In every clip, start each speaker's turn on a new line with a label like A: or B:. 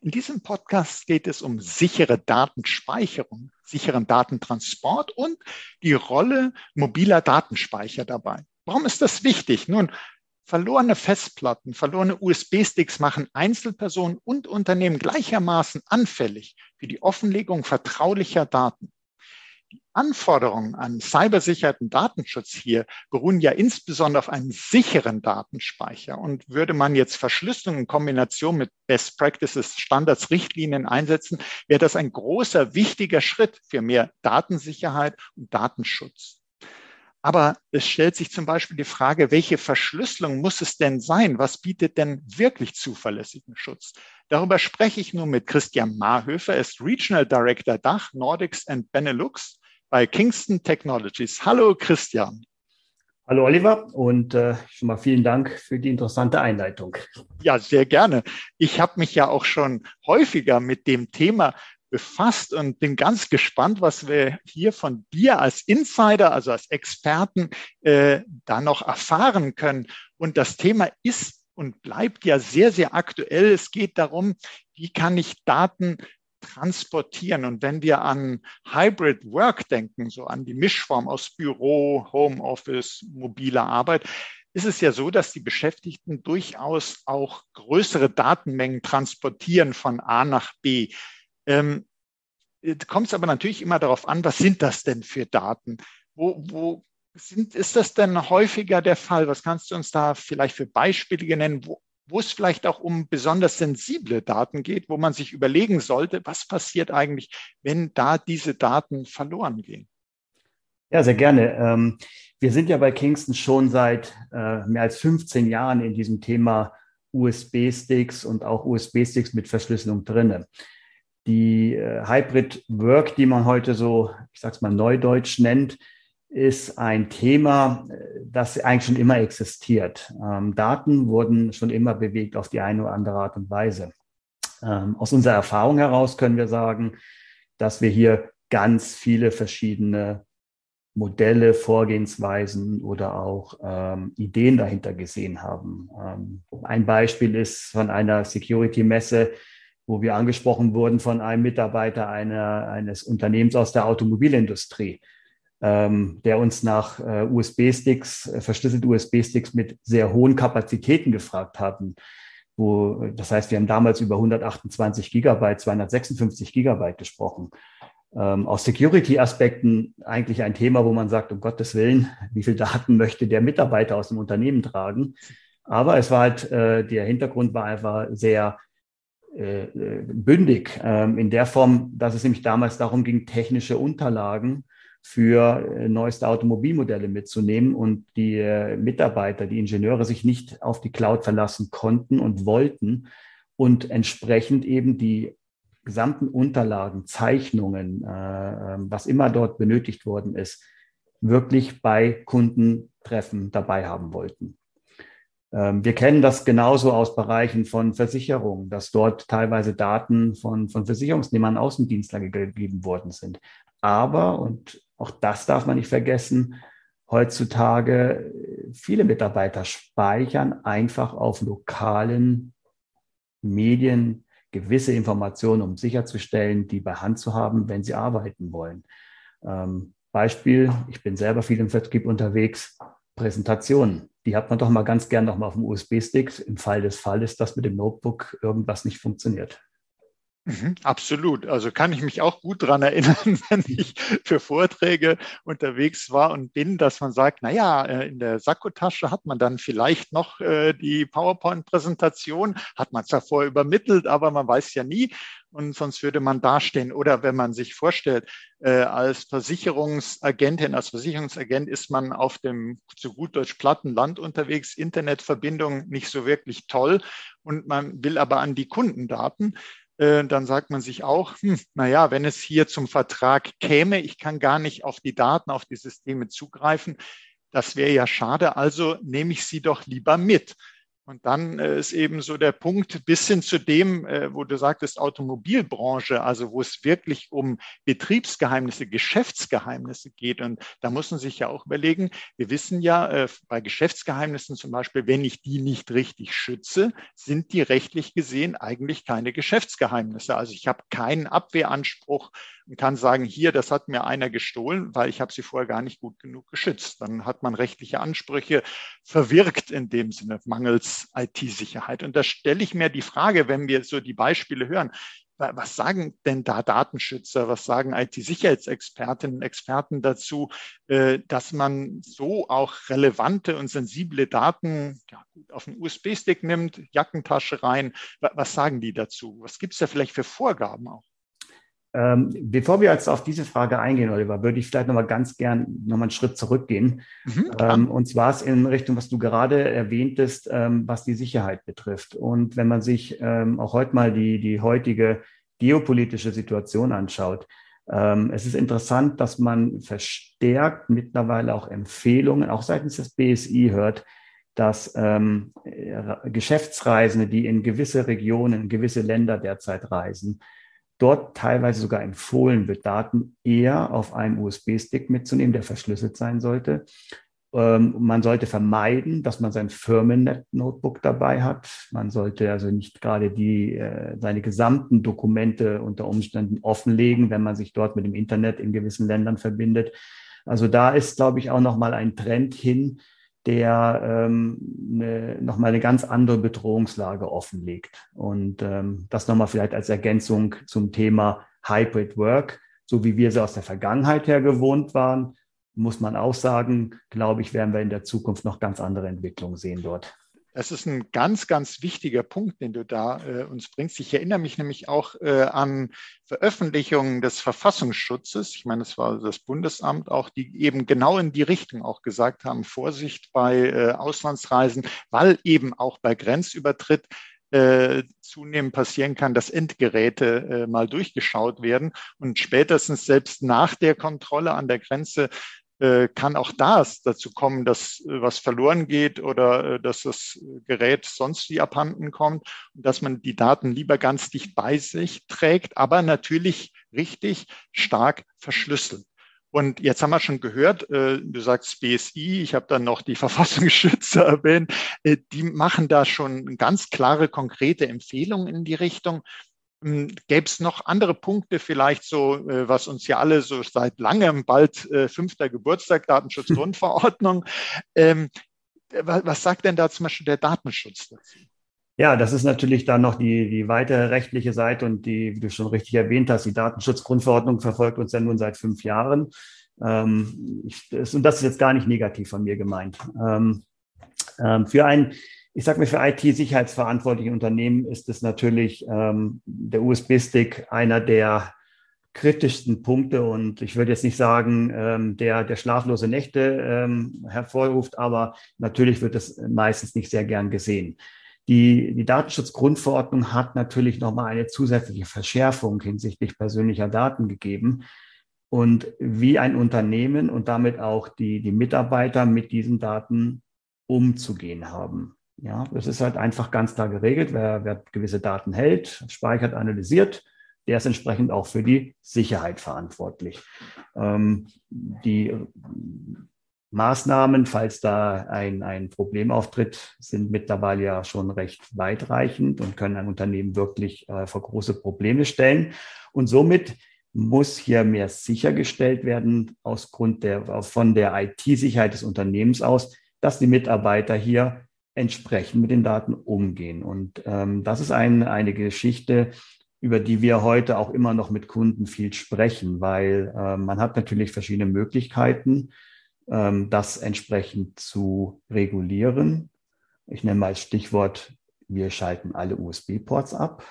A: In diesem Podcast geht es um sichere Datenspeicherung, sicheren Datentransport und die Rolle mobiler Datenspeicher dabei. Warum ist das wichtig? Nun, verlorene Festplatten, verlorene USB-Sticks machen Einzelpersonen und Unternehmen gleichermaßen anfällig für die Offenlegung vertraulicher Daten. Anforderungen an Cybersicherheit und Datenschutz hier beruhen ja insbesondere auf einem sicheren Datenspeicher. Und würde man jetzt Verschlüsselung in Kombination mit Best Practices, Standards, Richtlinien einsetzen, wäre das ein großer, wichtiger Schritt für mehr Datensicherheit und Datenschutz. Aber es stellt sich zum Beispiel die Frage, welche Verschlüsselung muss es denn sein? Was bietet denn wirklich zuverlässigen Schutz? Darüber spreche ich nun mit Christian Marhöfer. Er ist Regional Director Dach, Nordics and Benelux bei Kingston Technologies. Hallo Christian.
B: Hallo Oliver und äh, schon mal vielen Dank für die interessante Einleitung.
A: Ja, sehr gerne. Ich habe mich ja auch schon häufiger mit dem Thema befasst und bin ganz gespannt, was wir hier von dir als Insider, also als Experten, äh, da noch erfahren können. Und das Thema ist und bleibt ja sehr, sehr aktuell. Es geht darum, wie kann ich Daten transportieren. Und wenn wir an Hybrid Work denken, so an die Mischform aus Büro, Homeoffice, mobiler Arbeit, ist es ja so, dass die Beschäftigten durchaus auch größere Datenmengen transportieren von A nach B. Ähm, kommt es aber natürlich immer darauf an, was sind das denn für Daten? Wo, wo sind, ist das denn häufiger der Fall? Was kannst du uns da vielleicht für Beispiele nennen, wo, wo es vielleicht auch um besonders sensible Daten geht, wo man sich überlegen sollte, was passiert eigentlich, wenn da diese Daten verloren gehen?
B: Ja, sehr gerne. Ähm, wir sind ja bei Kingston schon seit äh, mehr als 15 Jahren in diesem Thema USB-Sticks und auch USB-Sticks mit Verschlüsselung drinne. Die äh, Hybrid Work, die man heute so, ich sag's mal neudeutsch nennt, ist ein Thema, das eigentlich schon immer existiert. Ähm, Daten wurden schon immer bewegt auf die eine oder andere Art und Weise. Ähm, aus unserer Erfahrung heraus können wir sagen, dass wir hier ganz viele verschiedene Modelle, Vorgehensweisen oder auch ähm, Ideen dahinter gesehen haben. Ähm, ein Beispiel ist von einer Security-Messe, wo wir angesprochen wurden von einem Mitarbeiter einer, eines Unternehmens aus der Automobilindustrie ähm, der uns nach äh, USB-Sticks, äh, verschlüsselte USB-Sticks mit sehr hohen Kapazitäten gefragt hatten. Wo, das heißt, wir haben damals über 128 Gigabyte, 256 Gigabyte gesprochen. Ähm, aus Security-Aspekten eigentlich ein Thema, wo man sagt, um Gottes Willen, wie viel Daten möchte der Mitarbeiter aus dem Unternehmen tragen? Aber es war halt, äh, der Hintergrund war einfach sehr äh, äh bündig, ähm, in der Form, dass es nämlich damals darum ging, technische Unterlagen für äh, neueste Automobilmodelle mitzunehmen und die äh, Mitarbeiter, die Ingenieure sich nicht auf die Cloud verlassen konnten und wollten und entsprechend eben die gesamten Unterlagen, Zeichnungen, äh, ähm, was immer dort benötigt worden ist, wirklich bei Kundentreffen dabei haben wollten. Ähm, wir kennen das genauso aus Bereichen von Versicherungen, dass dort teilweise Daten von, von Versicherungsnehmern Außendienstler gegeben worden sind. Aber, und auch das darf man nicht vergessen. Heutzutage viele Mitarbeiter speichern einfach auf lokalen Medien gewisse Informationen, um sicherzustellen, die bei Hand zu haben, wenn sie arbeiten wollen. Ähm, Beispiel, ich bin selber viel im Vertrieb unterwegs, Präsentationen. Die hat man doch mal ganz gern noch mal auf dem USB-Stick im Fall des Falles, dass mit dem Notebook irgendwas nicht funktioniert.
A: Mhm, absolut. Also kann ich mich auch gut dran erinnern, wenn ich für Vorträge unterwegs war und bin, dass man sagt, na ja, äh, in der Sakkotasche hat man dann vielleicht noch äh, die PowerPoint-Präsentation, hat man zwar vorher übermittelt, aber man weiß ja nie und sonst würde man dastehen. Oder wenn man sich vorstellt, äh, als Versicherungsagentin, als Versicherungsagent ist man auf dem zu gut deutsch platten Land unterwegs, Internetverbindung nicht so wirklich toll und man will aber an die Kundendaten dann sagt man sich auch, hm, naja, wenn es hier zum Vertrag käme, ich kann gar nicht auf die Daten, auf die Systeme zugreifen, das wäre ja schade, also nehme ich sie doch lieber mit. Und dann äh, ist eben so der Punkt bis hin zu dem, äh, wo du sagtest, Automobilbranche, also wo es wirklich um Betriebsgeheimnisse, Geschäftsgeheimnisse geht. Und da muss man sich ja auch überlegen, wir wissen ja äh, bei Geschäftsgeheimnissen zum Beispiel, wenn ich die nicht richtig schütze, sind die rechtlich gesehen eigentlich keine Geschäftsgeheimnisse. Also ich habe keinen Abwehranspruch und kann sagen, hier, das hat mir einer gestohlen, weil ich habe sie vorher gar nicht gut genug geschützt. Dann hat man rechtliche Ansprüche verwirkt in dem Sinne, mangels IT-Sicherheit. Und da stelle ich mir die Frage, wenn wir so die Beispiele hören, was sagen denn da Datenschützer, was sagen IT-Sicherheitsexpertinnen und Experten dazu, äh, dass man so auch relevante und sensible Daten ja, auf einen USB-Stick nimmt, Jackentasche rein? Was sagen die dazu? Was gibt es da vielleicht für Vorgaben auch?
B: Ähm, bevor wir jetzt auf diese Frage eingehen, Oliver, würde ich vielleicht nochmal ganz gern nochmal einen Schritt zurückgehen. Mhm, ähm, und zwar ist in Richtung, was du gerade erwähntest, ähm, was die Sicherheit betrifft. Und wenn man sich ähm, auch heute mal die, die heutige geopolitische Situation anschaut, ähm, es ist interessant, dass man verstärkt mittlerweile auch Empfehlungen, auch seitens des BSI hört, dass ähm, Geschäftsreisende, die in gewisse Regionen, in gewisse Länder derzeit reisen, dort teilweise sogar empfohlen wird, Daten eher auf einem USB-Stick mitzunehmen, der verschlüsselt sein sollte. Ähm, man sollte vermeiden, dass man sein Firmen-Notebook dabei hat. Man sollte also nicht gerade die, äh, seine gesamten Dokumente unter Umständen offenlegen, wenn man sich dort mit dem Internet in gewissen Ländern verbindet. Also da ist, glaube ich, auch nochmal ein Trend hin, der ähm, eine, nochmal eine ganz andere Bedrohungslage offenlegt. Und ähm, das nochmal vielleicht als Ergänzung zum Thema Hybrid Work, so wie wir sie aus der Vergangenheit her gewohnt waren, muss man auch sagen, glaube ich, werden wir in der Zukunft noch ganz andere Entwicklungen sehen dort.
A: Das ist ein ganz, ganz wichtiger Punkt, den du da äh, uns bringst. Ich erinnere mich nämlich auch äh, an Veröffentlichungen des Verfassungsschutzes. Ich meine, es war das Bundesamt auch, die eben genau in die Richtung auch gesagt haben, Vorsicht bei äh, Auslandsreisen, weil eben auch bei Grenzübertritt äh, zunehmend passieren kann, dass Endgeräte äh, mal durchgeschaut werden und spätestens selbst nach der Kontrolle an der Grenze kann auch das dazu kommen, dass äh, was verloren geht oder äh, dass das Gerät sonst wie abhanden kommt und dass man die Daten lieber ganz dicht bei sich trägt, aber natürlich richtig stark verschlüsselt. Und jetzt haben wir schon gehört, du sagst BSI, ich habe dann noch die Verfassungsschützer erwähnt, die machen da schon ganz klare, konkrete Empfehlungen in die Richtung. Hm, gäbe es noch andere Punkte vielleicht so, äh, was uns ja alle so seit langem, bald äh, fünfter Geburtstag, Datenschutzgrundverordnung. ähm, was sagt denn da zum Beispiel der Datenschutz dazu?
B: Ja, das ist natürlich dann noch die, die weitere rechtliche Seite und die, wie du schon richtig erwähnt hast, die Datenschutzgrundverordnung verfolgt uns ja nun seit fünf Jahren. Ähm, ich, und das ist jetzt gar nicht negativ von mir gemeint. Ähm, ähm, für ein ich sage mir, für IT-sicherheitsverantwortliche Unternehmen ist es natürlich ähm, der USB-Stick einer der kritischsten Punkte und ich würde jetzt nicht sagen, ähm, der, der schlaflose Nächte ähm, hervorruft, aber natürlich wird es meistens nicht sehr gern gesehen. Die, die Datenschutzgrundverordnung hat natürlich nochmal eine zusätzliche Verschärfung hinsichtlich persönlicher Daten gegeben und wie ein Unternehmen und damit auch die, die Mitarbeiter mit diesen Daten umzugehen haben. Ja, das ist halt einfach ganz klar geregelt. Wer, wer gewisse Daten hält, speichert, analysiert, der ist entsprechend auch für die Sicherheit verantwortlich. Ähm, die Maßnahmen, falls da ein, ein Problem auftritt, sind mittlerweile ja schon recht weitreichend und können ein Unternehmen wirklich äh, vor große Probleme stellen. Und somit muss hier mehr sichergestellt werden aus Grund der, von der IT-Sicherheit des Unternehmens aus, dass die Mitarbeiter hier entsprechend mit den Daten umgehen. Und ähm, das ist ein, eine Geschichte, über die wir heute auch immer noch mit Kunden viel sprechen, weil äh, man hat natürlich verschiedene Möglichkeiten, ähm, das entsprechend zu regulieren. Ich nenne mal als Stichwort, wir schalten alle USB-Ports ab.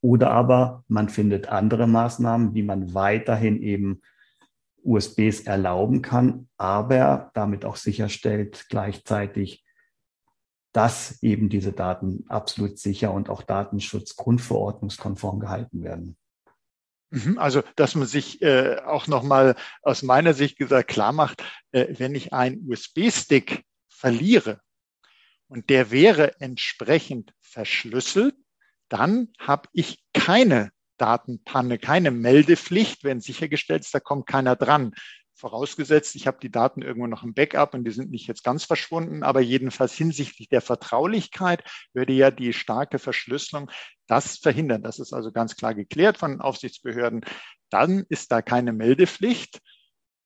B: Oder aber man findet andere Maßnahmen, wie man weiterhin eben USBs erlauben kann, aber damit auch sicherstellt gleichzeitig, dass eben diese Daten absolut sicher und auch datenschutzgrundverordnungskonform gehalten werden.
A: Mhm, also, dass man sich äh, auch nochmal aus meiner Sicht gesagt klar macht, äh, wenn ich einen USB-Stick verliere und der wäre entsprechend verschlüsselt, dann habe ich keine Datenpanne, keine Meldepflicht, wenn sichergestellt ist, da kommt keiner dran. Vorausgesetzt, ich habe die Daten irgendwo noch im Backup und die sind nicht jetzt ganz verschwunden, aber jedenfalls hinsichtlich der Vertraulichkeit würde ja die starke Verschlüsselung das verhindern. Das ist also ganz klar geklärt von Aufsichtsbehörden. Dann ist da keine Meldepflicht.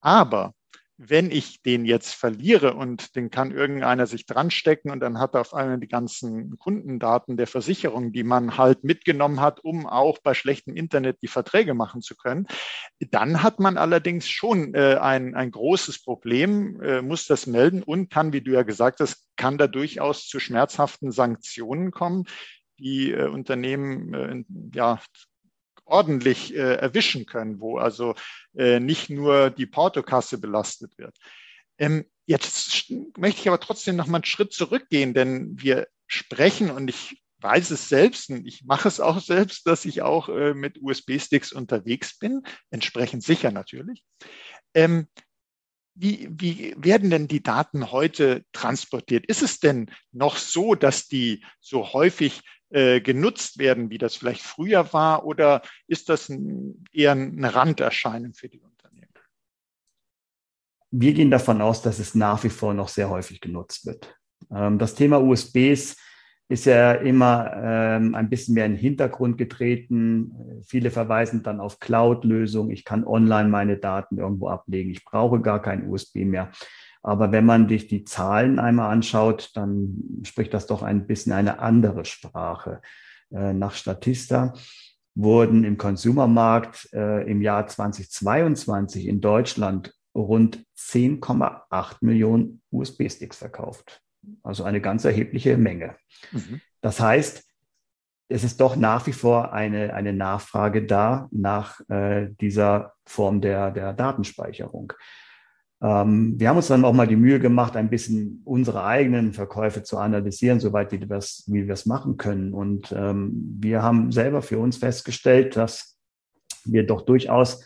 A: Aber wenn ich den jetzt verliere und den kann irgendeiner sich dran stecken und dann hat er auf einmal die ganzen Kundendaten der Versicherung, die man halt mitgenommen hat, um auch bei schlechtem Internet die Verträge machen zu können, dann hat man allerdings schon äh, ein, ein großes Problem, äh, muss das melden und kann, wie du ja gesagt hast, kann da durchaus zu schmerzhaften Sanktionen kommen, die äh, Unternehmen äh, ja ordentlich äh, erwischen können, wo also äh, nicht nur die Portokasse belastet wird. Ähm, jetzt möchte ich aber trotzdem noch mal einen Schritt zurückgehen, denn wir sprechen und ich weiß es selbst und ich mache es auch selbst, dass ich auch äh, mit USB-Sticks unterwegs bin, entsprechend sicher natürlich. Ähm, wie, wie werden denn die Daten heute transportiert? Ist es denn noch so, dass die so häufig äh, genutzt werden, wie das vielleicht früher war, oder ist das ein, eher eine Randerscheinung für die Unternehmen?
B: Wir gehen davon aus, dass es nach wie vor noch sehr häufig genutzt wird. Ähm, das Thema USBs ist ja immer ähm, ein bisschen mehr in den Hintergrund getreten. Viele verweisen dann auf Cloud-Lösungen. Ich kann online meine Daten irgendwo ablegen. Ich brauche gar kein USB mehr. Aber wenn man sich die Zahlen einmal anschaut, dann spricht das doch ein bisschen eine andere Sprache. Äh, nach Statista wurden im Konsumermarkt äh, im Jahr 2022 in Deutschland rund 10,8 Millionen USB-Sticks verkauft. Also eine ganz erhebliche Menge. Mhm. Das heißt, es ist doch nach wie vor eine, eine Nachfrage da nach äh, dieser Form der, der Datenspeicherung. Ähm, wir haben uns dann auch mal die Mühe gemacht, ein bisschen unsere eigenen Verkäufe zu analysieren, soweit wir das, wie wir es machen können. Und ähm, wir haben selber für uns festgestellt, dass wir doch durchaus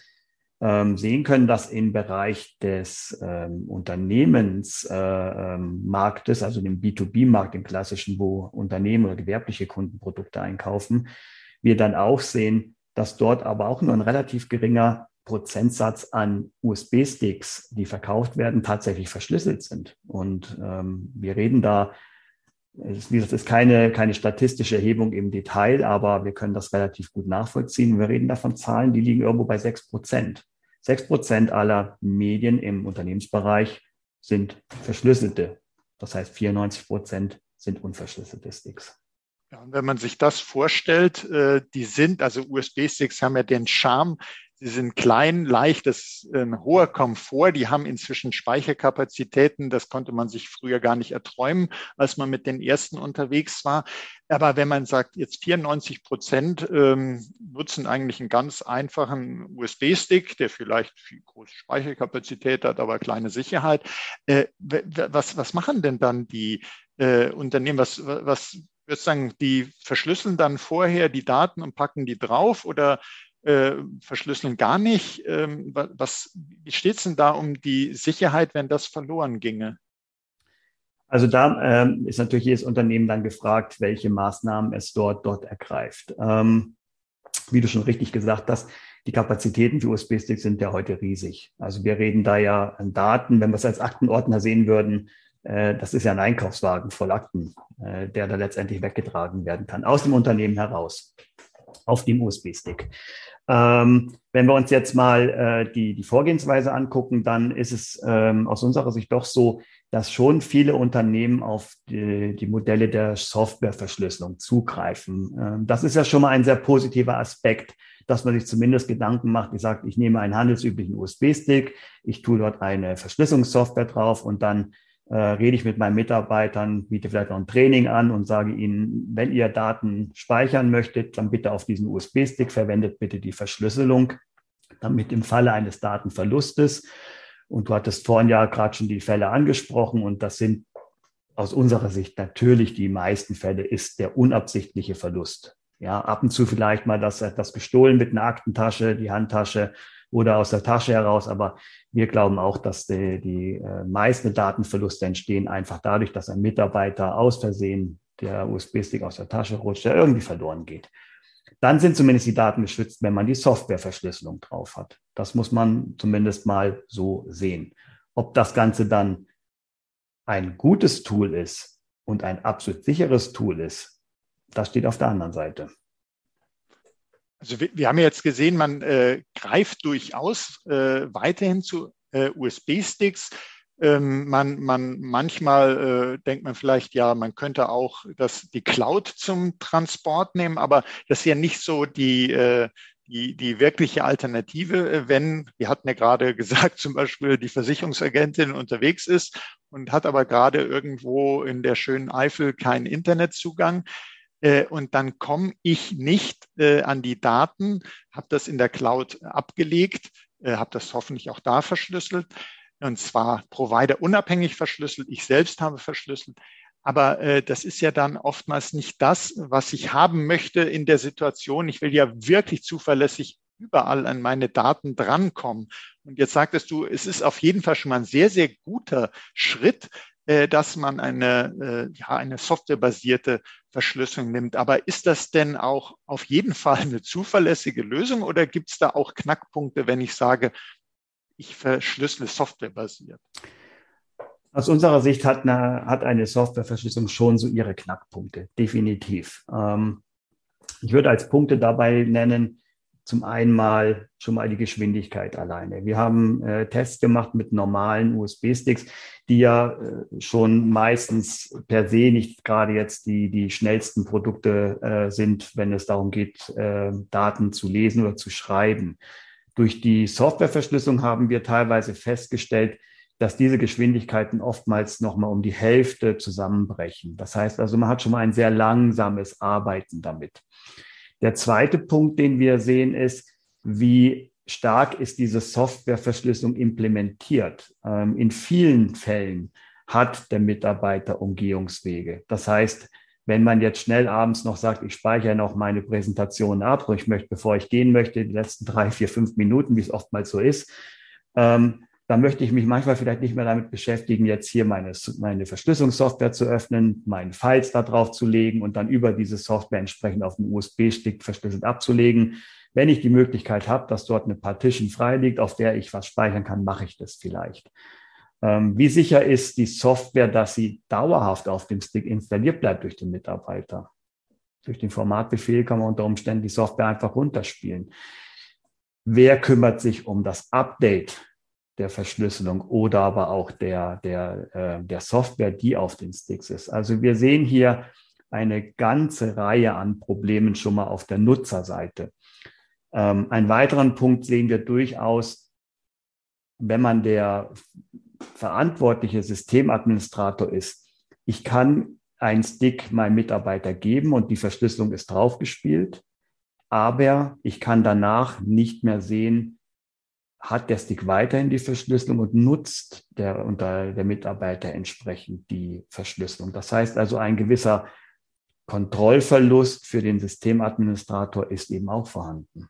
B: ähm, sehen können, dass im Bereich des ähm, Unternehmensmarktes, äh, also dem B2B-Markt, dem klassischen, wo Unternehmen oder gewerbliche Kunden Produkte einkaufen, wir dann auch sehen, dass dort aber auch nur ein relativ geringer Prozentsatz an USB-Sticks, die verkauft werden, tatsächlich verschlüsselt sind. Und ähm, wir reden da, gesagt, ist keine, keine statistische Erhebung im Detail, aber wir können das relativ gut nachvollziehen. Wir reden da von Zahlen, die liegen irgendwo bei sechs Prozent. Sechs Prozent aller Medien im Unternehmensbereich sind verschlüsselte. Das heißt, 94 Prozent sind unverschlüsselte Sticks.
A: Ja, und wenn man sich das vorstellt, äh, die sind, also USB-Sticks haben ja den Charme, Sie sind klein, leicht, das ist ein hoher Komfort. Die haben inzwischen Speicherkapazitäten. Das konnte man sich früher gar nicht erträumen, als man mit den ersten unterwegs war. Aber wenn man sagt, jetzt 94 Prozent ähm, nutzen eigentlich einen ganz einfachen USB-Stick, der vielleicht viel große Speicherkapazität hat, aber kleine Sicherheit. Äh, was, was machen denn dann die äh, Unternehmen? Was, was würde sagen, die verschlüsseln dann vorher die Daten und packen die drauf oder äh, verschlüsseln gar nicht. Ähm, was, wie steht es denn da um die Sicherheit, wenn das verloren ginge?
B: Also da ähm, ist natürlich jedes Unternehmen dann gefragt, welche Maßnahmen es dort, dort ergreift. Ähm, wie du schon richtig gesagt hast, die Kapazitäten für USB-Sticks sind ja heute riesig. Also wir reden da ja an Daten, wenn wir es als Aktenordner sehen würden, äh, das ist ja ein Einkaufswagen voll Akten, äh, der da letztendlich weggetragen werden kann, aus dem Unternehmen heraus, auf dem USB-Stick. Ähm, wenn wir uns jetzt mal äh, die, die Vorgehensweise angucken, dann ist es ähm, aus unserer Sicht doch so, dass schon viele Unternehmen auf die, die Modelle der Softwareverschlüsselung zugreifen. Ähm, das ist ja schon mal ein sehr positiver Aspekt, dass man sich zumindest Gedanken macht, ich sage, ich nehme einen handelsüblichen USB-Stick, ich tue dort eine Verschlüsselungssoftware drauf und dann äh, rede ich mit meinen Mitarbeitern, biete vielleicht noch ein Training an und sage ihnen, wenn ihr Daten speichern möchtet, dann bitte auf diesen USB-Stick verwendet bitte die Verschlüsselung, damit im Falle eines Datenverlustes, und du hattest vorhin ja gerade schon die Fälle angesprochen, und das sind aus unserer Sicht natürlich die meisten Fälle ist der unabsichtliche Verlust. Ja, ab und zu vielleicht mal das, das gestohlen mit einer Aktentasche, die Handtasche oder aus der Tasche heraus. Aber wir glauben auch, dass die, die äh, meisten Datenverluste entstehen einfach dadurch, dass ein Mitarbeiter aus Versehen der USB-Stick aus der Tasche rutscht, der irgendwie verloren geht. Dann sind zumindest die Daten geschützt, wenn man die Softwareverschlüsselung drauf hat. Das muss man zumindest mal so sehen. Ob das Ganze dann ein gutes Tool ist und ein absolut sicheres Tool ist, das steht auf der anderen Seite.
A: Also wir, wir haben jetzt gesehen, man äh, greift durchaus äh, weiterhin zu äh, USB-Sticks. Ähm, man, man, manchmal äh, denkt man vielleicht, ja, man könnte auch das, die Cloud zum Transport nehmen, aber das ist ja nicht so die, äh, die, die wirkliche Alternative, äh, wenn, wir hatten ja gerade gesagt, zum Beispiel die Versicherungsagentin unterwegs ist und hat aber gerade irgendwo in der schönen Eifel keinen Internetzugang. Äh, und dann komme ich nicht äh, an die Daten, habe das in der Cloud abgelegt, äh, habe das hoffentlich auch da verschlüsselt und zwar Provider unabhängig verschlüsselt. Ich selbst habe verschlüsselt. Aber äh, das ist ja dann oftmals nicht das, was ich haben möchte in der Situation. Ich will ja wirklich zuverlässig überall an meine Daten drankommen. Und jetzt sagtest du, es ist auf jeden Fall schon mal ein sehr, sehr guter Schritt, dass man eine, äh, ja, eine softwarebasierte Verschlüsselung nimmt. Aber ist das denn auch auf jeden Fall eine zuverlässige Lösung oder gibt es da auch Knackpunkte, wenn ich sage, ich verschlüssele softwarebasiert?
B: Aus unserer Sicht hat eine, hat eine Softwareverschlüsselung schon so ihre Knackpunkte, definitiv. Ähm, ich würde als Punkte dabei nennen, zum einen mal schon mal die Geschwindigkeit alleine. Wir haben äh, Tests gemacht mit normalen USB-Sticks, die ja äh, schon meistens per se nicht gerade jetzt die, die schnellsten Produkte äh, sind, wenn es darum geht, äh, Daten zu lesen oder zu schreiben. Durch die Softwareverschlüsselung haben wir teilweise festgestellt, dass diese Geschwindigkeiten oftmals nochmal um die Hälfte zusammenbrechen. Das heißt also, man hat schon mal ein sehr langsames Arbeiten damit. Der zweite Punkt, den wir sehen, ist, wie stark ist diese Softwareverschlüsselung implementiert. Ähm, in vielen Fällen hat der Mitarbeiter Umgehungswege. Das heißt, wenn man jetzt schnell abends noch sagt, ich speichere noch meine Präsentation ab und ich möchte, bevor ich gehen möchte, die letzten drei, vier, fünf Minuten, wie es oftmals so ist, ähm, dann möchte ich mich manchmal vielleicht nicht mehr damit beschäftigen, jetzt hier meine, meine Verschlüsselungssoftware zu öffnen, meine Files da drauf zu legen und dann über diese Software entsprechend auf den USB-Stick verschlüsselt abzulegen. Wenn ich die Möglichkeit habe, dass dort eine Partition frei liegt, auf der ich was speichern kann, mache ich das vielleicht. Ähm, wie sicher ist die Software, dass sie dauerhaft auf dem Stick installiert bleibt durch den Mitarbeiter? Durch den Formatbefehl kann man unter Umständen die Software einfach runterspielen. Wer kümmert sich um das Update der Verschlüsselung oder aber auch der, der, äh, der Software, die auf den Sticks ist. Also wir sehen hier eine ganze Reihe an Problemen schon mal auf der Nutzerseite. Ähm, einen weiteren Punkt sehen wir durchaus, wenn man der verantwortliche Systemadministrator ist. Ich kann einen Stick meinem Mitarbeiter geben und die Verschlüsselung ist draufgespielt, aber ich kann danach nicht mehr sehen, hat der Stick weiterhin die Verschlüsselung und nutzt der, unter der Mitarbeiter entsprechend die Verschlüsselung. Das heißt also, ein gewisser Kontrollverlust für den Systemadministrator ist eben auch vorhanden.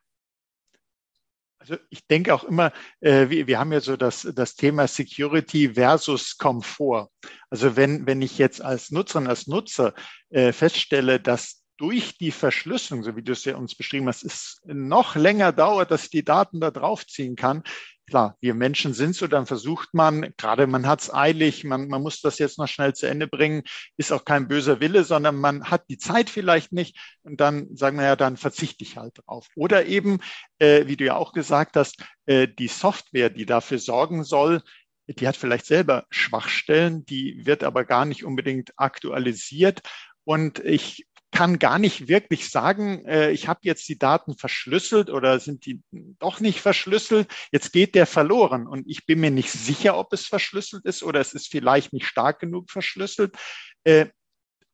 A: Also ich denke auch immer, äh, wir, wir haben ja so das, das Thema Security versus Komfort. Also wenn, wenn ich jetzt als Nutzerin, als Nutzer äh, feststelle, dass durch die Verschlüsselung, so wie du es ja uns beschrieben hast, es noch länger dauert, dass ich die Daten da draufziehen kann. Klar, wir Menschen sind so, dann versucht man, gerade man hat es eilig, man, man muss das jetzt noch schnell zu Ende bringen, ist auch kein böser Wille, sondern man hat die Zeit vielleicht nicht und dann sagen wir ja, dann verzichte ich halt drauf. Oder eben, äh, wie du ja auch gesagt hast, äh, die Software, die dafür sorgen soll, die hat vielleicht selber Schwachstellen, die wird aber gar nicht unbedingt aktualisiert. Und ich kann gar nicht wirklich sagen, äh, ich habe jetzt die Daten verschlüsselt oder sind die doch nicht verschlüsselt. Jetzt geht der verloren und ich bin mir nicht sicher, ob es verschlüsselt ist oder es ist vielleicht nicht stark genug verschlüsselt. Äh,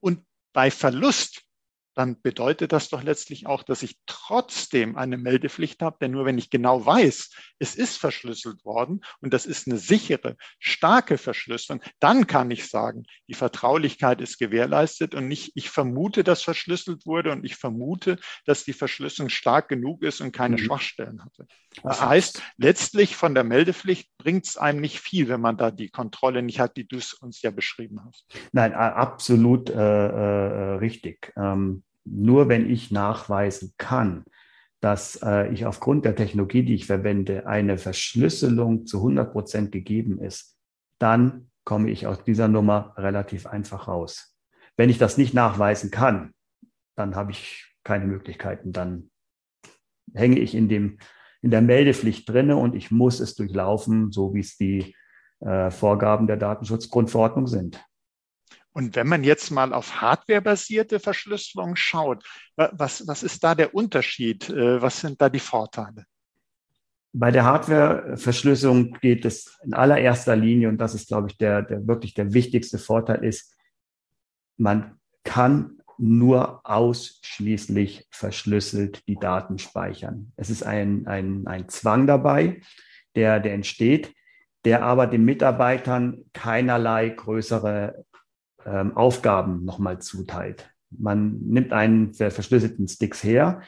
A: und bei Verlust dann bedeutet das doch letztlich auch, dass ich trotzdem eine Meldepflicht habe, denn nur wenn ich genau weiß, es ist verschlüsselt worden und das ist eine sichere, starke Verschlüsselung, dann kann ich sagen, die Vertraulichkeit ist gewährleistet und nicht, ich vermute, dass verschlüsselt wurde und ich vermute, dass die Verschlüsselung stark genug ist und keine mhm. Schwachstellen hatte. Das heißt, letztlich von der Meldepflicht bringt es einem nicht viel, wenn man da die Kontrolle nicht hat, die du es uns ja beschrieben hast.
B: Nein, absolut äh, äh, richtig. Ähm, nur wenn ich nachweisen kann, dass äh, ich aufgrund der Technologie, die ich verwende, eine Verschlüsselung zu 100 Prozent gegeben ist, dann komme ich aus dieser Nummer relativ einfach raus. Wenn ich das nicht nachweisen kann, dann habe ich keine Möglichkeiten. Dann hänge ich in, dem, in der Meldepflicht drinne und ich muss es durchlaufen, so wie es die äh, Vorgaben der Datenschutzgrundverordnung sind.
A: Und wenn man jetzt mal auf hardwarebasierte Verschlüsselung schaut, was, was ist da der Unterschied? Äh, was sind da die Vorteile?
B: Bei der Hardware-Verschlüsselung geht es in allererster Linie, und das ist, glaube ich, der, der wirklich der wichtigste Vorteil ist, man kann nur ausschließlich verschlüsselt die Daten speichern. Es ist ein, ein, ein Zwang dabei, der, der entsteht, der aber den Mitarbeitern keinerlei größere ähm, Aufgaben nochmal zuteilt. Man nimmt einen der verschlüsselten Sticks her,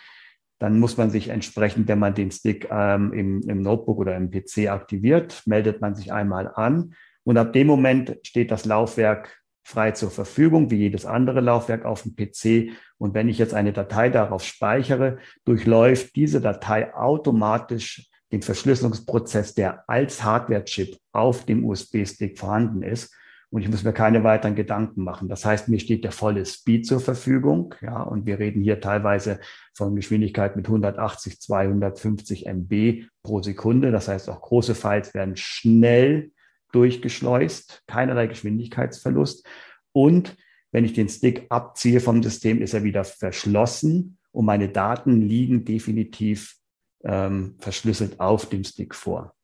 B: dann muss man sich entsprechend, wenn man den Stick ähm, im, im Notebook oder im PC aktiviert, meldet man sich einmal an und ab dem Moment steht das Laufwerk frei zur Verfügung, wie jedes andere Laufwerk auf dem PC. Und wenn ich jetzt eine Datei darauf speichere, durchläuft diese Datei automatisch den Verschlüsselungsprozess, der als Hardware-Chip auf dem USB-Stick vorhanden ist und ich muss mir keine weiteren Gedanken machen. Das heißt, mir steht der volle Speed zur Verfügung. Ja, und wir reden hier teilweise von Geschwindigkeit mit 180, 250 MB pro Sekunde. Das heißt, auch große Files werden schnell durchgeschleust, keinerlei Geschwindigkeitsverlust. Und wenn ich den Stick abziehe vom System, ist er wieder verschlossen und meine Daten liegen definitiv ähm, verschlüsselt auf dem Stick vor.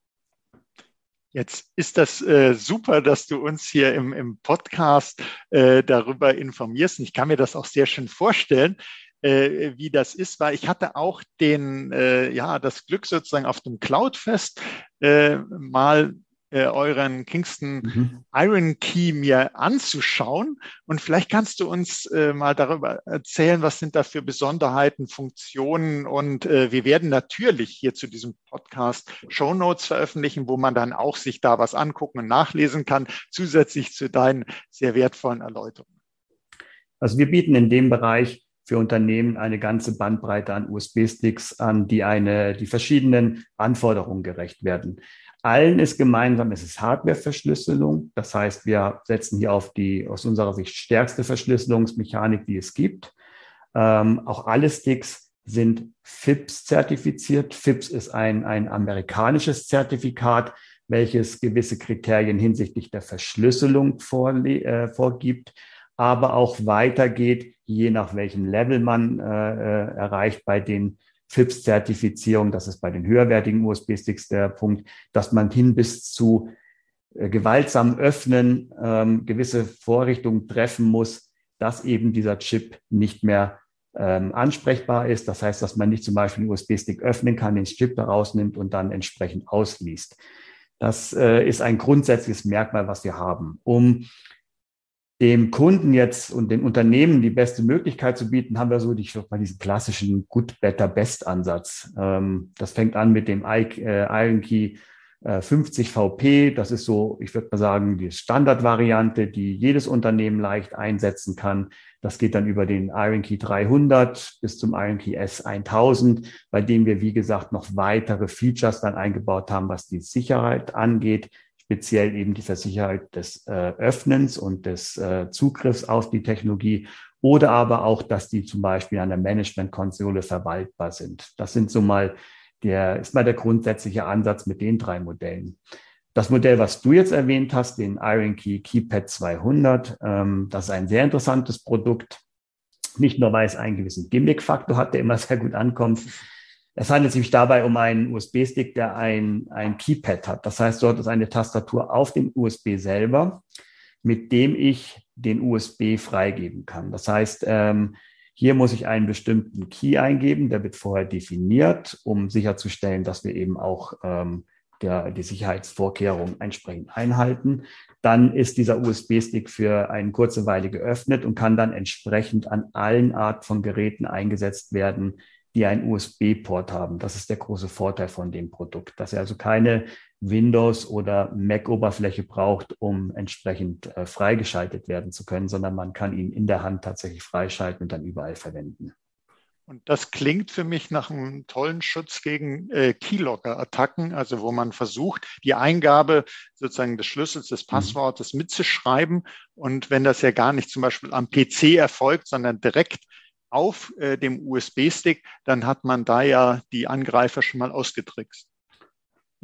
A: Jetzt ist das äh, super, dass du uns hier im, im Podcast äh, darüber informierst. Und ich kann mir das auch sehr schön vorstellen, äh, wie das ist, weil ich hatte auch den, äh, ja, das Glück sozusagen auf dem Cloudfest äh, mal äh, euren Kingston mhm. Iron Key mir anzuschauen. Und vielleicht kannst du uns äh, mal darüber erzählen, was sind da für Besonderheiten, Funktionen. Und äh, wir werden natürlich hier zu diesem Podcast Show Notes veröffentlichen, wo man dann auch sich da was angucken und nachlesen kann, zusätzlich zu deinen sehr wertvollen Erläuterungen.
B: Also wir bieten in dem Bereich für Unternehmen eine ganze Bandbreite an USB-Sticks an, die eine, die verschiedenen Anforderungen gerecht werden. Allen ist gemeinsam, es ist Hardware-Verschlüsselung. Das heißt, wir setzen hier auf die aus unserer Sicht stärkste Verschlüsselungsmechanik, die es gibt. Ähm, auch alle Sticks sind FIPS zertifiziert. FIPS ist ein, ein amerikanisches Zertifikat, welches gewisse Kriterien hinsichtlich der Verschlüsselung äh, vorgibt, aber auch weitergeht, je nach welchem Level man äh, äh erreicht bei den FIPS-Zertifizierung, das ist bei den höherwertigen USB-Sticks der Punkt, dass man hin bis zu äh, gewaltsam öffnen ähm, gewisse Vorrichtungen treffen muss, dass eben dieser Chip nicht mehr ähm, ansprechbar ist. Das heißt, dass man nicht zum Beispiel einen USB-Stick öffnen kann, den Chip daraus nimmt und dann entsprechend ausliest. Das äh, ist ein grundsätzliches Merkmal, was wir haben. Um dem Kunden jetzt und den Unternehmen die beste Möglichkeit zu bieten, haben wir so die, mal diesen klassischen Good, Better, Best Ansatz. Ähm, das fängt an mit dem äh, Iron Key 50 VP. Das ist so, ich würde mal sagen, die Standardvariante, die jedes Unternehmen leicht einsetzen kann. Das geht dann über den Iron Key 300 bis zum Iron Key S1000, bei dem wir, wie gesagt, noch weitere Features dann eingebaut haben, was die Sicherheit angeht speziell eben dieser Sicherheit des äh, Öffnens und des äh, Zugriffs auf die Technologie oder aber auch, dass die zum Beispiel an der Management-Konsole verwaltbar sind. Das sind so mal der, ist mal der grundsätzliche Ansatz mit den drei Modellen. Das Modell, was du jetzt erwähnt hast, den Iron Key Keypad 200, ähm, das ist ein sehr interessantes Produkt. Nicht nur, weil es einen gewissen Gimmick-Faktor hat, der immer sehr gut ankommt, es handelt sich dabei um einen USB-Stick, der ein, ein Keypad hat. Das heißt, dort ist eine Tastatur auf dem USB selber, mit dem ich den USB freigeben kann. Das heißt, ähm, Hier muss ich einen bestimmten Key eingeben, der wird vorher definiert, um sicherzustellen, dass wir eben auch ähm, der, die Sicherheitsvorkehrungen entsprechend einhalten. Dann ist dieser USB-Stick für eine kurze Weile geöffnet und kann dann entsprechend an allen Art von Geräten eingesetzt werden, die einen USB-Port haben. Das ist der große Vorteil von dem Produkt, dass er also keine Windows- oder Mac-Oberfläche braucht, um entsprechend äh, freigeschaltet werden zu können, sondern man kann ihn in der Hand tatsächlich freischalten und dann überall verwenden.
A: Und das klingt für mich nach einem tollen Schutz gegen äh, Keylogger-Attacken, also wo man versucht, die Eingabe sozusagen des Schlüssels, des mhm. Passwortes mitzuschreiben. Und wenn das ja gar nicht zum Beispiel am PC erfolgt, sondern direkt auf äh, dem USB-Stick, dann hat man da ja die Angreifer schon mal ausgetrickst.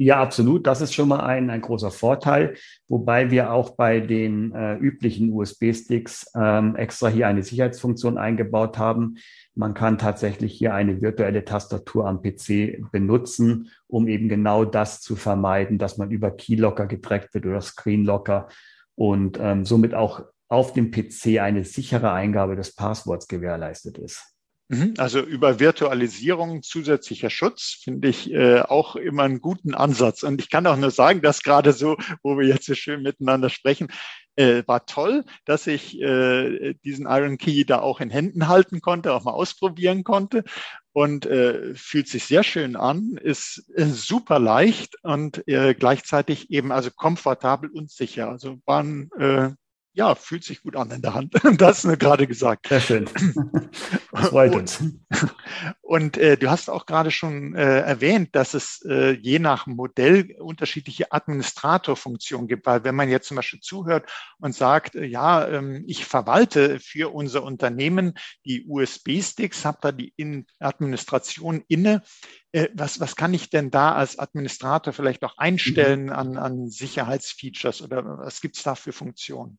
B: Ja, absolut. Das ist schon mal ein, ein großer Vorteil, wobei wir auch bei den äh, üblichen USB-Sticks ähm, extra hier eine Sicherheitsfunktion eingebaut haben. Man kann tatsächlich hier eine virtuelle Tastatur am PC benutzen, um eben genau das zu vermeiden, dass man über Keylocker getrackt wird oder Screenlocker und ähm, somit auch auf dem PC eine sichere Eingabe des Passworts gewährleistet ist.
A: Mhm. Also über Virtualisierung zusätzlicher Schutz finde ich äh, auch immer einen guten Ansatz. Und ich kann auch nur sagen, dass gerade so, wo wir jetzt so schön miteinander sprechen, äh, war toll, dass ich äh, diesen Iron Key da auch in Händen halten konnte, auch mal ausprobieren konnte und äh, fühlt sich sehr schön an, ist äh, super leicht und äh, gleichzeitig eben also komfortabel und sicher. Also waren äh, ja, fühlt sich gut an in der Hand. Das ist gerade gesagt.
B: Sehr schön. Das freut uns.
A: Und äh, du hast auch gerade schon äh, erwähnt, dass es äh, je nach Modell unterschiedliche Administratorfunktionen gibt, weil wenn man jetzt zum Beispiel zuhört und sagt, äh, ja, ähm, ich verwalte für unser Unternehmen die USB-Sticks, habe da die in Administration inne, äh, was, was kann ich denn da als Administrator vielleicht auch einstellen mhm. an, an Sicherheitsfeatures oder was gibt es da für Funktionen?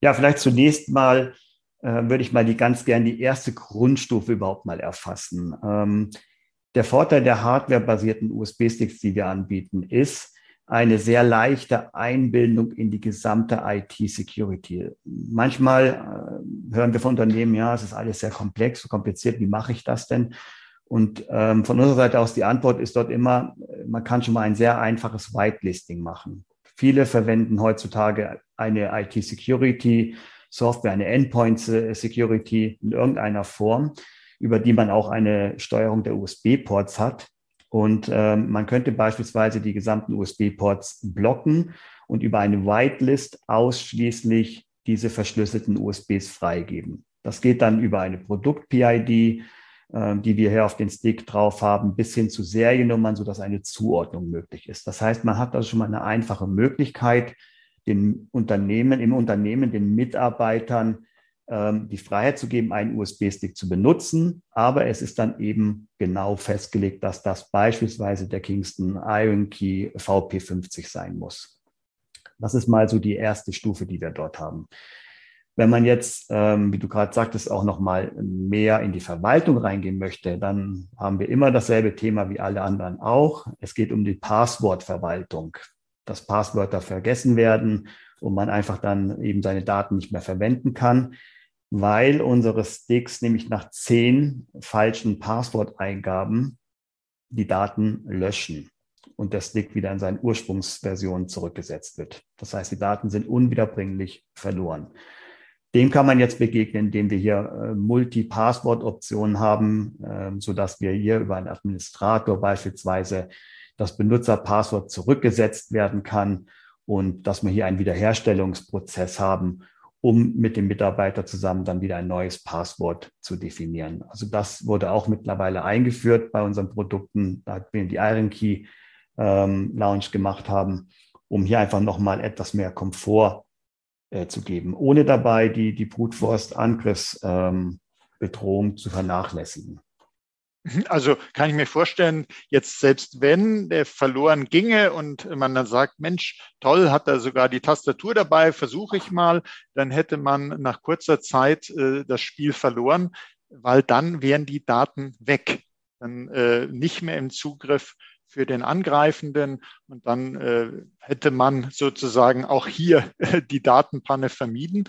B: Ja, vielleicht zunächst mal äh, würde ich mal die ganz gern die erste Grundstufe überhaupt mal erfassen. Ähm, der Vorteil der hardwarebasierten USB-Sticks, die wir anbieten, ist eine sehr leichte Einbindung in die gesamte IT-Security. Manchmal äh, hören wir von Unternehmen, ja, es ist alles sehr komplex, so kompliziert, wie mache ich das denn? Und ähm, von unserer Seite aus die Antwort ist dort immer, man kann schon mal ein sehr einfaches Whitelisting machen. Viele verwenden heutzutage eine IT-Security-Software, eine Endpoint-Security in irgendeiner Form, über die man auch eine Steuerung der USB-Ports hat. Und ähm, man könnte beispielsweise die gesamten USB-Ports blocken und über eine Whitelist ausschließlich diese verschlüsselten USBs freigeben. Das geht dann über eine Produkt-PID, die wir hier auf den Stick drauf haben, bis hin zu Seriennummern, sodass eine Zuordnung möglich ist. Das heißt, man hat also schon mal eine einfache Möglichkeit, den Unternehmen, im Unternehmen, den Mitarbeitern ähm, die Freiheit zu geben, einen USB-Stick zu benutzen. Aber es ist dann eben genau festgelegt, dass das beispielsweise der Kingston Iron Key VP50 sein muss. Das ist mal so die erste Stufe, die wir dort haben. Wenn man jetzt, ähm, wie du gerade sagtest, auch noch mal mehr in die Verwaltung reingehen möchte, dann haben wir immer dasselbe Thema wie alle anderen auch. Es geht um die Passwortverwaltung, dass Passwörter vergessen werden und man einfach dann eben seine Daten nicht mehr verwenden kann, weil unsere Sticks nämlich nach zehn falschen Passworteingaben die Daten löschen und der Stick wieder in seine Ursprungsversion zurückgesetzt wird. Das heißt, die Daten sind unwiederbringlich verloren. Dem kann man jetzt begegnen, indem wir hier äh, Multi-Passwort-Optionen haben, äh, so dass wir hier über einen Administrator beispielsweise das Benutzerpasswort zurückgesetzt werden kann und dass wir hier einen Wiederherstellungsprozess haben, um mit dem Mitarbeiter zusammen dann wieder ein neues Passwort zu definieren. Also das wurde auch mittlerweile eingeführt bei unseren Produkten, da wir die Iron Key ähm, Launch gemacht haben, um hier einfach nochmal etwas mehr Komfort äh, zu geben, ohne dabei die, die Brute Force Angriffsbedrohung ähm, zu vernachlässigen.
A: Also kann ich mir vorstellen, jetzt selbst wenn der verloren ginge und man dann sagt, Mensch, toll, hat er sogar die Tastatur dabei, versuche ich mal, dann hätte man nach kurzer Zeit äh, das Spiel verloren, weil dann wären die Daten weg, dann äh, nicht mehr im Zugriff für den Angreifenden und dann äh, hätte man sozusagen auch hier die Datenpanne vermieden.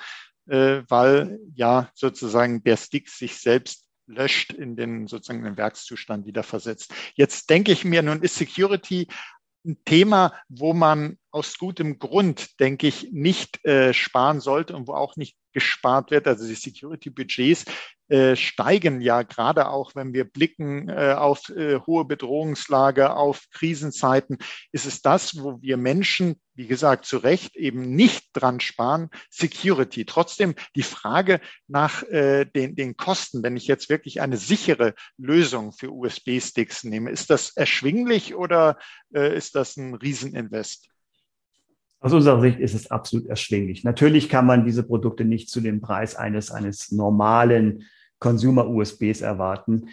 A: äh, weil ja sozusagen der Stick sich selbst löscht in den sozusagen den Werkszustand wieder versetzt. Jetzt denke ich mir, nun ist Security ein Thema, wo man aus gutem Grund, denke ich, nicht äh, sparen sollte und wo auch nicht gespart wird. Also die Security-Budgets äh, steigen ja gerade auch, wenn wir blicken äh, auf äh, hohe Bedrohungslage, auf Krisenzeiten, ist es das, wo wir Menschen, wie gesagt, zu Recht eben nicht dran sparen, Security. Trotzdem die Frage nach äh, den, den Kosten, wenn ich jetzt wirklich eine sichere Lösung für USB-Sticks nehme, ist das erschwinglich oder äh, ist das ein Rieseninvest?
B: Aus unserer Sicht ist es absolut erschwinglich. Natürlich kann man diese Produkte nicht zu dem Preis eines, eines normalen Consumer-USBs erwarten.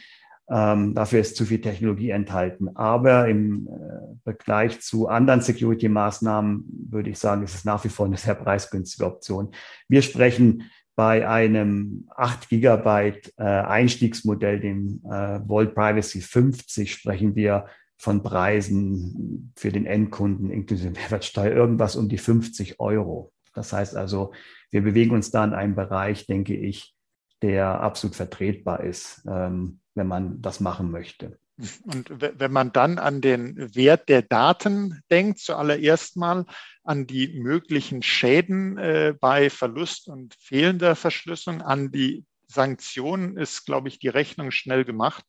B: Ähm, dafür ist zu viel Technologie enthalten. Aber im äh, Vergleich zu anderen Security-Maßnahmen würde ich sagen, ist es nach wie vor eine sehr preisgünstige Option. Wir sprechen bei einem 8 Gigabyte äh, Einstiegsmodell, dem äh, Volt Privacy 50, sprechen wir von Preisen für den Endkunden inklusive Mehrwertsteuer irgendwas um die 50 Euro. Das heißt also, wir bewegen uns da in einem Bereich, denke ich, der absolut vertretbar ist, ähm, wenn man das machen möchte.
A: Und wenn man dann an den Wert der Daten denkt, zuallererst mal an die möglichen Schäden äh, bei Verlust und fehlender Verschlüsselung, an die Sanktionen ist, glaube ich, die Rechnung schnell gemacht.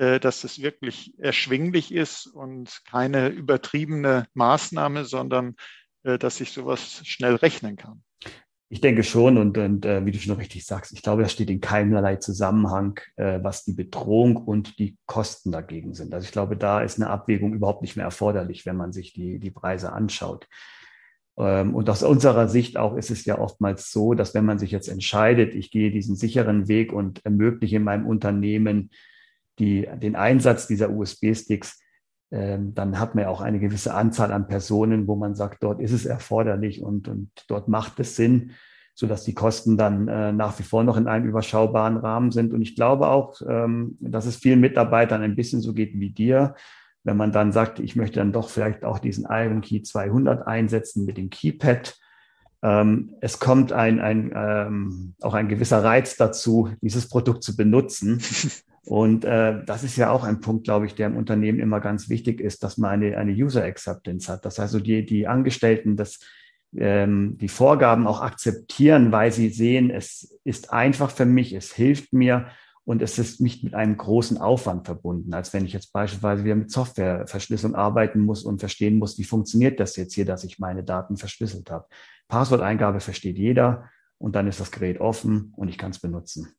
A: Äh, dass es wirklich erschwinglich ist und keine übertriebene Maßnahme, sondern äh, dass ich sowas schnell rechnen kann.
B: Ich denke schon und, und äh, wie du schon richtig sagst, ich glaube, das steht in keinerlei Zusammenhang, äh, was die Bedrohung und die Kosten dagegen sind. Also ich glaube, da ist eine Abwägung überhaupt nicht mehr erforderlich, wenn man sich die, die Preise anschaut. Ähm, und aus unserer Sicht auch ist es ja oftmals so, dass wenn man sich jetzt entscheidet, ich gehe diesen sicheren Weg und ermögliche meinem Unternehmen die, den Einsatz dieser USB-Sticks, ähm, dann hat man ja auch eine gewisse Anzahl an Personen, wo man sagt, dort ist es erforderlich und, und dort macht es Sinn, sodass die Kosten dann äh, nach wie vor noch in einem überschaubaren Rahmen sind. Und ich glaube auch, ähm, dass es vielen Mitarbeitern ein bisschen so geht wie dir, wenn man dann sagt, ich möchte dann doch vielleicht auch diesen Iron Key 200 einsetzen mit dem Keypad. Ähm, es kommt ein, ein, ähm, auch ein gewisser Reiz dazu, dieses Produkt zu benutzen. Und äh, das ist ja auch ein Punkt, glaube ich, der im Unternehmen immer ganz wichtig ist, dass man eine, eine User Acceptance hat. Das heißt, also die, die Angestellten das, ähm, die Vorgaben auch akzeptieren, weil sie sehen, es ist einfach für mich, es hilft mir und es ist nicht mit einem großen Aufwand verbunden, als wenn ich jetzt beispielsweise wieder mit Softwareverschlüsselung arbeiten muss und verstehen muss, wie funktioniert das jetzt hier, dass ich meine Daten verschlüsselt habe. Passworteingabe versteht jeder und dann ist das Gerät offen und ich kann es benutzen.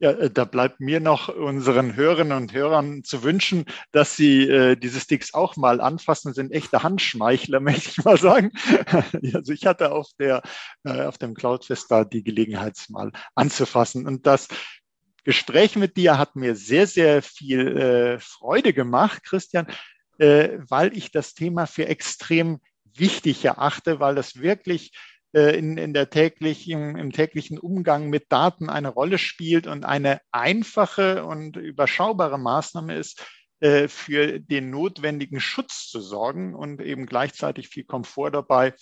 A: Ja, äh, da bleibt mir noch unseren Hörerinnen und Hörern zu wünschen, dass sie äh, diese Sticks auch mal anfassen. Das sind echte Handschmeichler, möchte ich mal sagen. also ich hatte auf der äh, auf dem Cloudfest da die Gelegenheit, mal anzufassen. Und das Gespräch mit dir hat mir sehr, sehr viel äh, Freude gemacht, Christian, äh, weil ich das Thema für extrem wichtig erachte, weil das wirklich in, in der täglichen, im täglichen Umgang mit Daten eine Rolle spielt und eine einfache und überschaubare Maßnahme ist, äh, für den notwendigen Schutz zu sorgen und eben gleichzeitig viel Komfort dabei.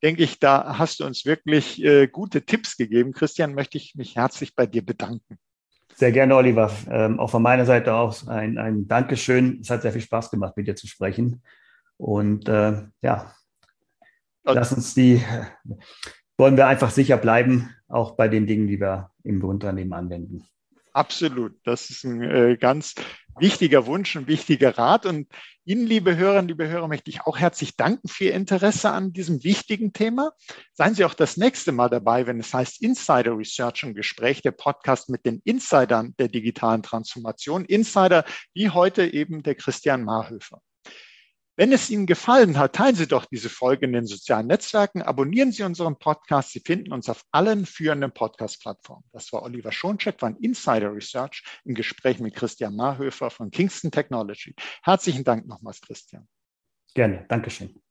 A: Denke ich, da hast du uns wirklich äh, gute Tipps gegeben. Christian, möchte ich mich herzlich bei dir bedanken.
B: Sehr gerne, Oliver. Ähm, auch von meiner Seite aus ein, ein Dankeschön. Es hat sehr viel Spaß gemacht, mit dir zu sprechen. Und äh, ja, lass uns die, wollen wir einfach sicher bleiben, auch bei den Dingen, die wir im Unternehmen anwenden.
A: Absolut. Das ist ein äh, ganz wichtiger Wunsch, ein wichtiger Rat. Und Ihnen, liebe Hörerinnen, liebe Hörer, möchte ich auch herzlich danken für Ihr Interesse an diesem wichtigen Thema. Seien Sie auch das nächste Mal dabei, wenn es heißt Insider Research im Gespräch, der Podcast mit den Insidern der digitalen Transformation. Insider wie heute eben der Christian Marhöfer. Wenn es Ihnen gefallen hat, teilen Sie doch diese Folge in den sozialen Netzwerken, abonnieren Sie unseren Podcast. Sie finden uns auf allen führenden Podcast-Plattformen. Das war Oliver Schoncheck von Insider Research im Gespräch mit Christian Marhöfer von Kingston Technology. Herzlichen Dank nochmals, Christian.
B: Gerne, Dankeschön.